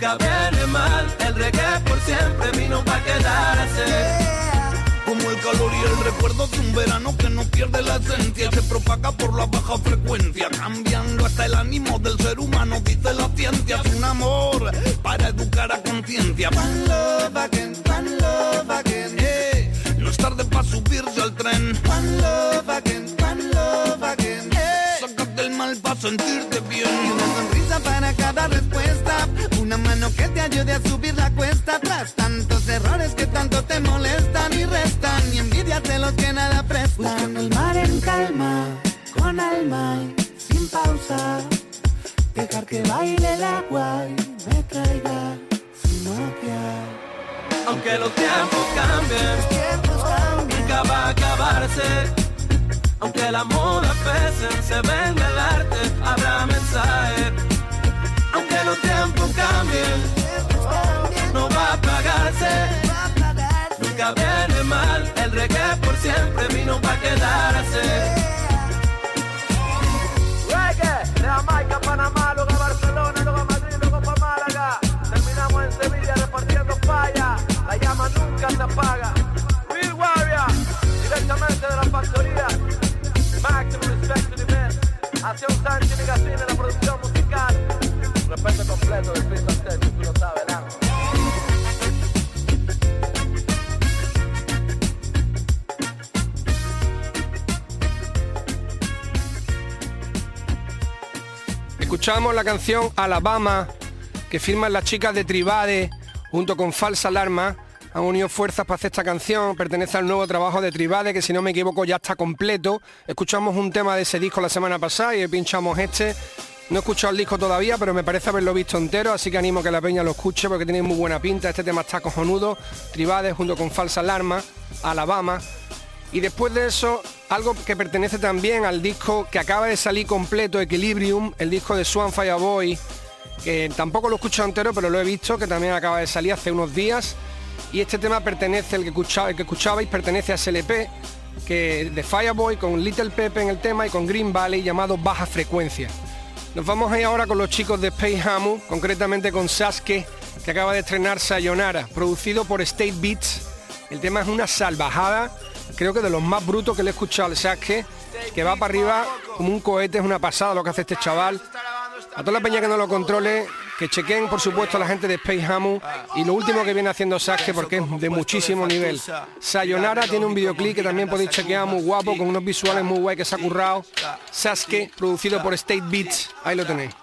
Nunca viene mal, el reggae por siempre vino para quedarse. Como el calor y el recuerdo de un verano que no pierde la esencia se propaga por la baja frecuencia, cambiando hasta el ánimo del ser humano, dice la ciencia, es un amor para educar a conciencia. One love again, one love again, eh. No es tarde para subirse al tren. One love again, one love again, eh. Sácate el mal para sentirte bien. Y una sonrisa para cada respuesta. Una mano que te ayude a subir la cuesta. Tras tantos errores que tanto te molestan y restan. Y envidias de los que nada prestan. Buscando el mar en calma, con alma y sin pausa. Dejar que baile el agua y me traiga sin noquear. Aunque los tiempos cambien, nunca va a acabarse. Aunque la moda pese, se venga el arte, habrá mensaje. No va a apagarse. Nunca viene mal, el reggae por siempre vino para quedarse. Reggae, de Jamaica, Panamá, luego a Barcelona, luego a Madrid, luego para Málaga. Terminamos en Sevilla repartiendo falla. La llama nunca se apaga. Real Warrior, directamente de la factoría. Maximum respect to the men. Hacia un Sánchez y en la producción musical. Respeto completo del tú lo sabes. Escuchamos la canción Alabama que firman las chicas de Tribade junto con Falsa Alarma. Han unido fuerzas para hacer esta canción, pertenece al nuevo trabajo de Tribade, que si no me equivoco ya está completo. Escuchamos un tema de ese disco la semana pasada y pinchamos este. No he escuchado el disco todavía, pero me parece haberlo visto entero, así que animo a que la peña lo escuche porque tiene muy buena pinta. Este tema está cojonudo. Tribade junto con Falsa Alarma, Alabama. Y después de eso, algo que pertenece también al disco que acaba de salir completo, Equilibrium, el disco de Swan Fireboy, que tampoco lo he escuchado entero, pero lo he visto, que también acaba de salir hace unos días. Y este tema pertenece, el que, escuchaba, el que escuchabais, pertenece a SLP, que de Fireboy, con Little Pepe en el tema y con Green Valley, llamado Baja Frecuencia. Nos vamos a ir ahora con los chicos de Space Hamu, concretamente con Sasuke, que acaba de estrenar Sayonara, producido por State Beats. El tema es una salvajada, creo que de los más brutos que le he escuchado al Sasuke, que va para arriba como un cohete, es una pasada lo que hace este chaval. A toda la peña que no lo controle, que chequen por supuesto a la gente de Space Hamu y lo último que viene haciendo Sasuke porque es de muchísimo nivel. Sayonara tiene un videoclip que también podéis chequear muy guapo, con unos visuales muy guay que se ha currado. Sasuke, producido por State Beats, ahí lo tenéis.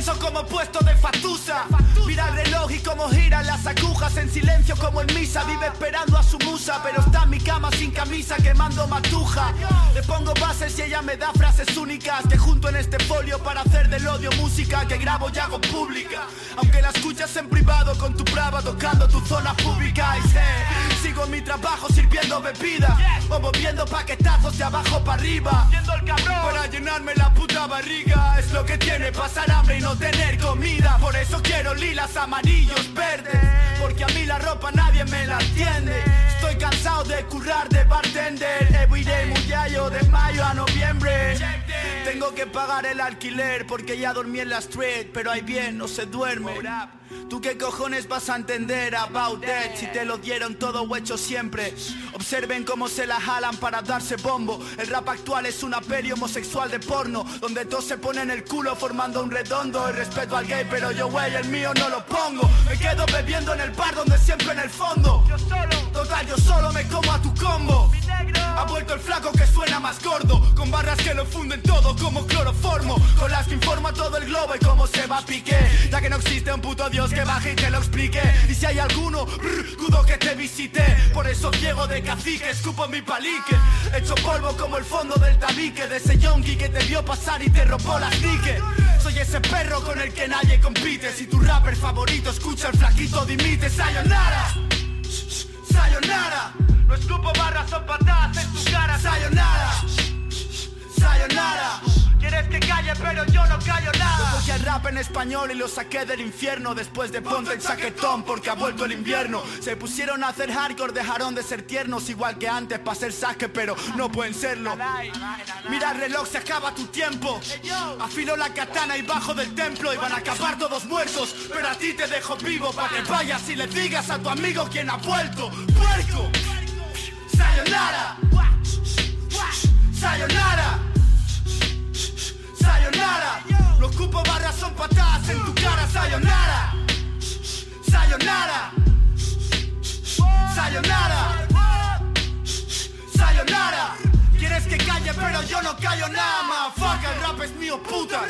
Tenso como puesto de Fatusa. Mira el reloj y cómo giran las agujas En silencio como en misa. Vive esperando a su musa Pero está en mi cama sin camisa quemando matuja. Le pongo bases y ella me da frases únicas Que junto en este folio para hacer del odio música Que grabo y hago pública. Aunque la escuchas en privado con tu brava Tocando tu zona pública. Y sé, sigo en mi trabajo sirviendo bebida. O moviendo paquetazos de abajo para arriba. Para llenarme la puta barriga. Es lo que tiene pasar hambre y no tener comida. Por eso quiero lilas, amarillos, verdes. Porque a mí la ropa nadie me la entiende Estoy cansado de currar de bartender. Everyday muyayo de mayo a noviembre. Tengo que pagar el alquiler porque ya dormí en la street Pero ahí bien, no se duerme ¿Tú qué cojones vas a entender about that? Si te lo dieron todo hecho siempre. Observen cómo se la jalan para darse bombo. El rap actual es una peli homosexual de porno Donde todos se ponen el culo formando un redondo. El respeto al gay pero yo güey el mío no lo pongo. Me quedo bebiendo en el bar donde siempre en el fondo. Total yo solo me como a tu combo Ha vuelto el flaco que suena más gordo Con barras que lo funden todo como cloroformo. Con las que informa todo el globo y cómo se va a pique. Ya que no existe un puto dios que baje y te lo explique. Y si hay alguno, brr, dudo que te visite. Por eso ciego de cacique, escupo mi palique. Hecho polvo como el fondo del tabique De ese yonki que te vio pasar y te robó las dique Soy ese perro con el que nadie compite. Si tu rapper favorito escucha el flaquito dimite. Sayonara. Sayonara No escupo barras o patadas en tu cara. Sayonara. Sayonara. Quieres que calle pero yo no callo nada. Voy al rap en español y lo saqué del infierno. Después de ponte el chaquetón porque ha vuelto el invierno. Se pusieron a hacer hardcore, dejaron de ser tiernos Igual que antes para ser saque pero no pueden serlo. Mira el reloj, se acaba tu tiempo. Afilo la katana y bajo del templo Y van a acabar todos muertos. Pero a ti te dejo vivo para que vayas y le digas a tu amigo quien ha vuelto. ¡Puerco! ¡Sayonara! ¡Sayonara! ¡Sayonara! Los cupos barras son patadas en tu cara ¡Sayonara! ¡Sayonara! ¡Sayonara! ¡Sayonara! Quieres que calle pero yo no callo nada más Fuck, el rap es mío, puta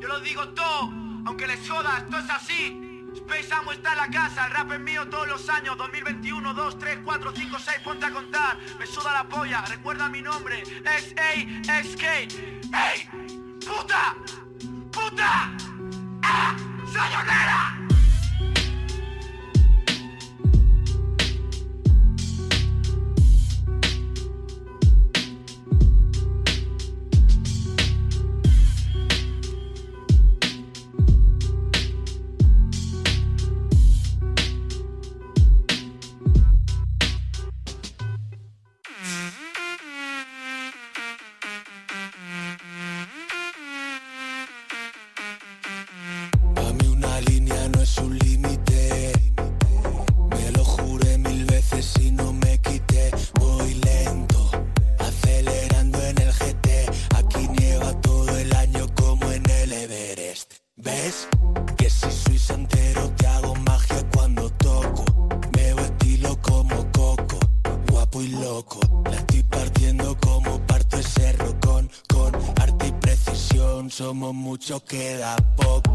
Yo lo digo todo, aunque les joda, esto es así Space Amo está en la casa, el rap es mío todos los años 2021, 2, 3, 4, 5, 6, ponte a contar Me suda la polla, recuerda mi nombre X-A-X-K ¡Ey! ¡Puta! ¡Puta! ¡Ah! Muchos, queda poco.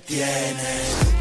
Tienes?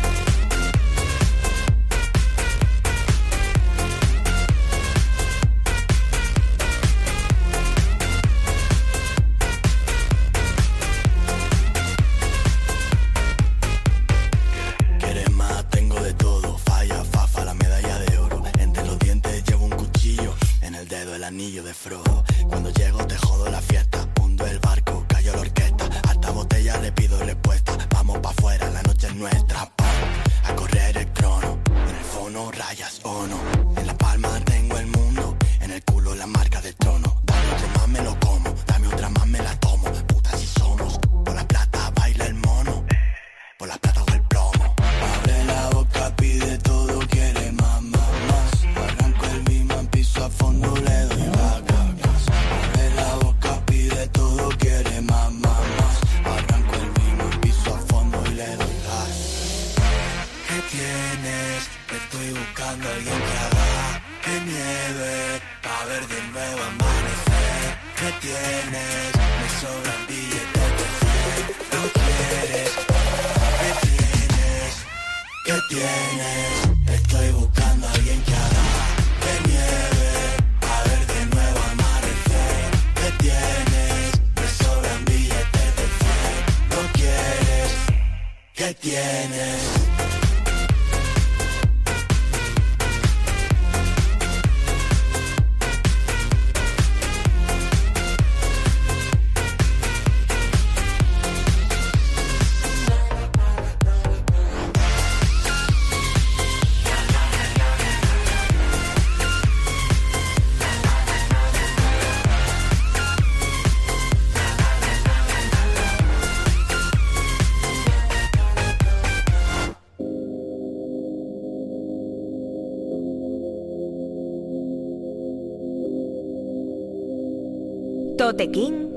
Tequín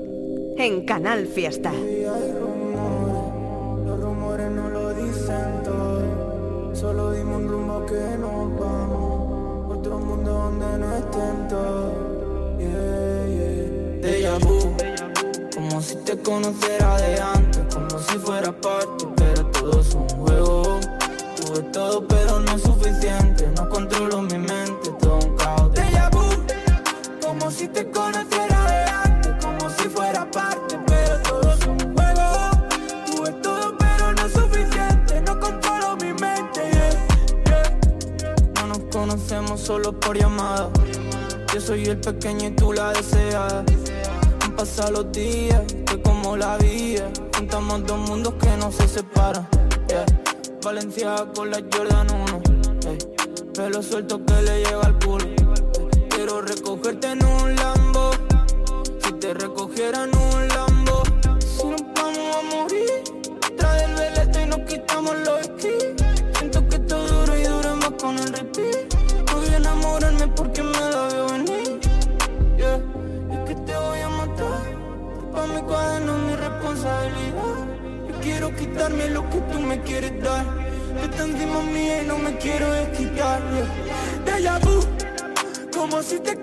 en Canal Fiesta. Hay rumores, los rumores no lo dicen todo, solo dimos un rumbo que nos vamos, otro mundo donde no estén todos. Yeah, yeah. vu, como si te conociera de antes, como si fuera parte, pero todo es un juego. Tuve todo por llamada. Yo soy el pequeño y tú la deseada. Han pasado los días, que como la vida. Juntamos dos mundos que no se separan. Yeah. Valencia con la Jordan 1. ey. Pelo suelto que le llega al culo. Quiero recogerte en un Lambo. Si te recogiera en un Lambo. Si nos vamos a morir. Que tú me quieres dar. Tú estás encima mía y no me quiero desquitar. Déjà vu, como si te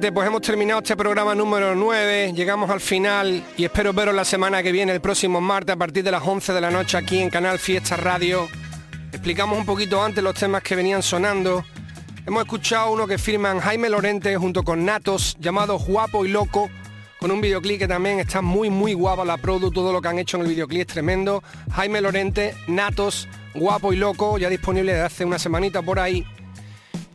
pues hemos terminado este programa número 9, llegamos al final y espero veros la semana que viene, el próximo martes a partir de las 11 de la noche aquí en Canal Fiesta Radio. Explicamos un poquito antes los temas que venían sonando. Hemos escuchado uno que firman Jaime Lorente junto con Natos, llamado Guapo y Loco, con un videoclip que también está muy muy guapa la produ, todo lo que han hecho en el videoclip es tremendo. Jaime Lorente, Natos, Guapo y Loco, ya disponible desde hace una semanita por ahí.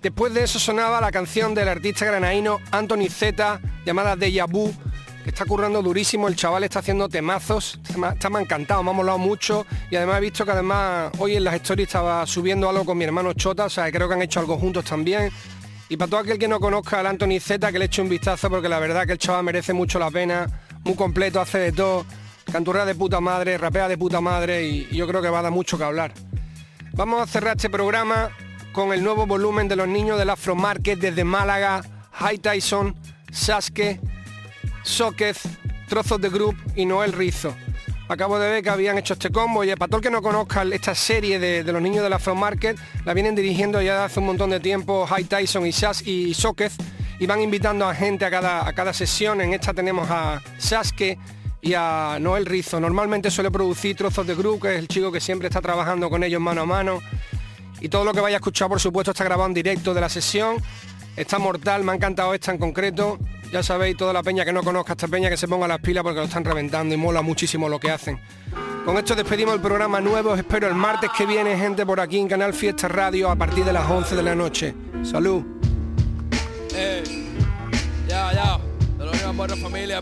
Después de eso sonaba la canción del artista granaíno Anthony Z, llamada Deja Vu, que está currando durísimo, el chaval está haciendo temazos, está me- ha encantado, me ha molado mucho y además he visto que además hoy en las stories estaba subiendo algo con mi hermano Chota, o sea, creo que han hecho algo juntos también. Y para todo aquel que no conozca al Anthony Z, que le eche un vistazo porque la verdad que el chaval merece mucho la pena, muy completo, hace de todo, canturrea de puta madre, rapea de puta madre y, y yo creo que va a dar mucho que hablar. Vamos a cerrar este programa con el nuevo volumen de los niños del Afro Market desde Málaga, High Tyson, Sasuke, Soquez, Trozos de Group y Noel Rizo. Acabo de ver que habían hecho este combo y para todo el que no conozca esta serie de, los niños del Afro Market, la vienen dirigiendo ya hace un montón de tiempo High Tyson y, Sas y Soquez y van invitando a gente a cada, a cada sesión. En esta tenemos a Sasuke y a Noel Rizo. Normalmente suele producir Trozos de Group, que es el chico que siempre está trabajando con ellos mano a mano. Y todo lo que vaya a escuchar, por supuesto, está grabado en directo de la sesión. Está mortal, me ha encantado esta en concreto. Ya sabéis, toda la peña que no conozca esta peña que se ponga las pilas porque lo están reventando y mola muchísimo lo que hacen. Con esto despedimos el programa nuevo. Os espero el martes que viene, gente, por aquí en Canal Fiesta Radio a partir de las 11 de la noche. Salud. Eh, ya, ya. Familia.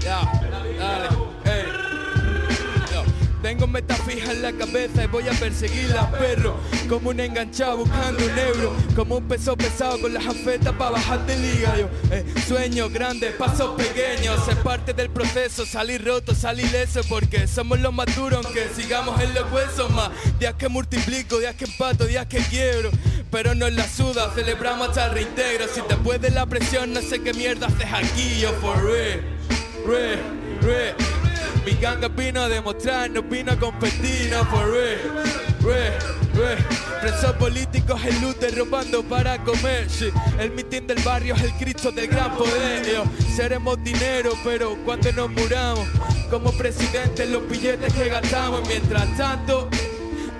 Ya, dale. Ey. Tengo meta fija en la cabeza y voy a perseguirla, perro. Como un enganchado buscando un euro. Como un peso pesado con las afetas para bajar de liga. Yo, eh, sueños grandes, pasos pequeños. Es parte del proceso, salir roto, salir leso. Porque somos los más duros, aunque sigamos en los huesos más. Días que multiplico, días que empato, días que quiebro. pero no la suda, celebramos hasta el reintegro. Si te puede la presión, no sé qué mierda haces aquí, yo for real, real, real. Mi ganga vino a demostrar, no vino a competir, no for real, real, real. Presos políticos en luz robando para comer. El mitin del barrio es el Cristo del gran poder. Seremos dinero, pero cuando nos muramos, como presidentes los billetes que gastamos, mientras tanto...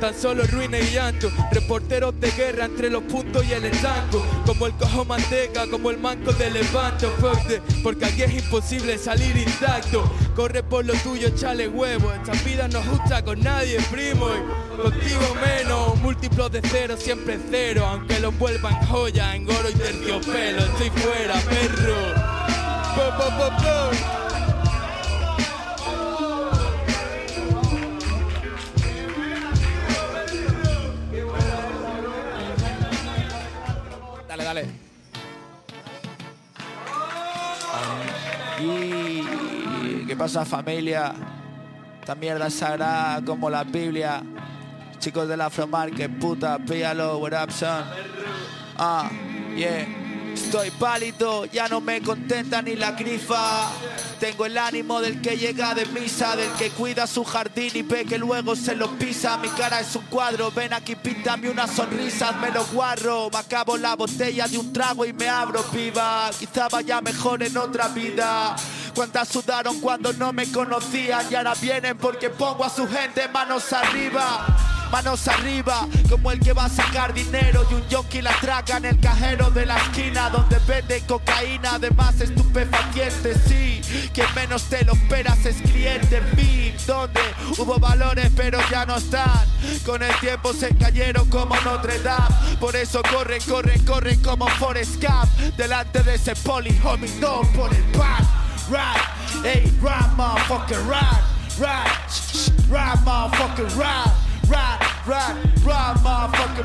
Tan solo ruina y llanto, reporteros de guerra entre los puntos y el estanco, como el cojo manteca, como el manco de levanto, fuck the- porque aquí es imposible salir intacto. Corre por lo tuyo, chale huevo, esta vida no justa con nadie, primo, y contigo menos, múltiplos de cero, siempre cero, aunque lo envuelvan joya en oro y terciopelo, estoy fuera, perro. Y qué pasa familia, esta mierda sagrada como la Biblia. Chicos del Afromarket, puta, píalo, what up son. Ah, yeah. Estoy pálido, ya no me contenta ni la grifa. Tengo el ánimo del que llega de misa, del que cuida su jardín y ve que luego se lo pisa. Mi cara es un cuadro, ven aquí, píntame una sonrisa, me lo guarro. Me acabo la botella de un trago y me abro viva. Quizá vaya mejor en otra vida. Cuántas sudaron cuando no me conocían y ahora vienen porque pongo a su gente manos arriba. Manos arriba, como el que va a sacar dinero y un yonki la traga en el cajero de la esquina donde vende cocaína, además estupefacientes, sí. Quien menos te lo esperas es cliente VIP, donde hubo valores pero ya no están. Con el tiempo se cayeron como Notre Dame, por eso corren, corren, corren como Forrest Gump delante de ese poli, homie, no por el pan. Right, hey, right, motherfucker, shh, shh, right, motherfucker, right. Right, right, right, motherfucker.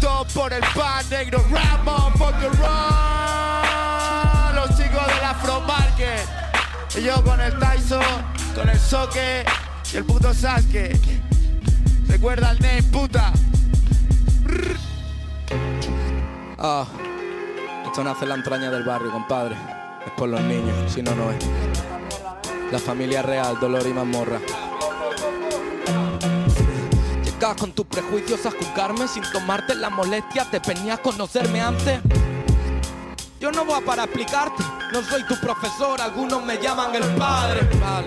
Todo por el pan negro, right, motherfucker, right. Los chicos del Afro Market. Y yo con el Tyson, con el Soque y el puto Sasuke. Recuerda el name, puta. Ah, esto nace en la entraña del barrio, compadre. Es por los niños, si no, no es. La familia real, dolor y mazmorra. Con tus prejuicios a juzgarme sin tomarte la molestia, te venías a conocerme antes. Yo no voy para explicarte, no soy tu profesor, algunos me llaman el padre. Vale.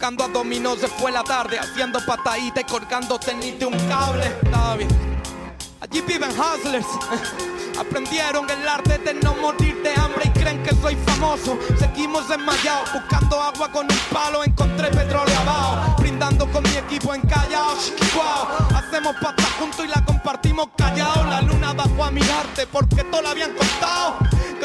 A dominó se fue la tarde, haciendo patadita y colgando tenis de un cable. Está. Allí viven hustlers. [LAUGHS] Aprendieron el arte de no morir de hambre y creen que soy famoso. Seguimos desmayados, buscando agua con un palo. Encontré petróleo abajo, brindando con mi equipo en Callao. Hacemos pasta juntos y la compartimos callado. La luna bajó a mirarte porque todo lo habían contado.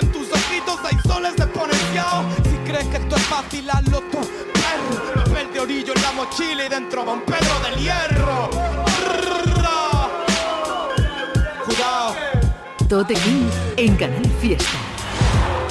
En tus ojitos hay soles desponenciados. Si crees que esto es fácil, hazlo tú, perro. Papel de orillo en la mochila y dentro va un Pedro del Hierro. Cuidado. Tote King en Canal Fiesta.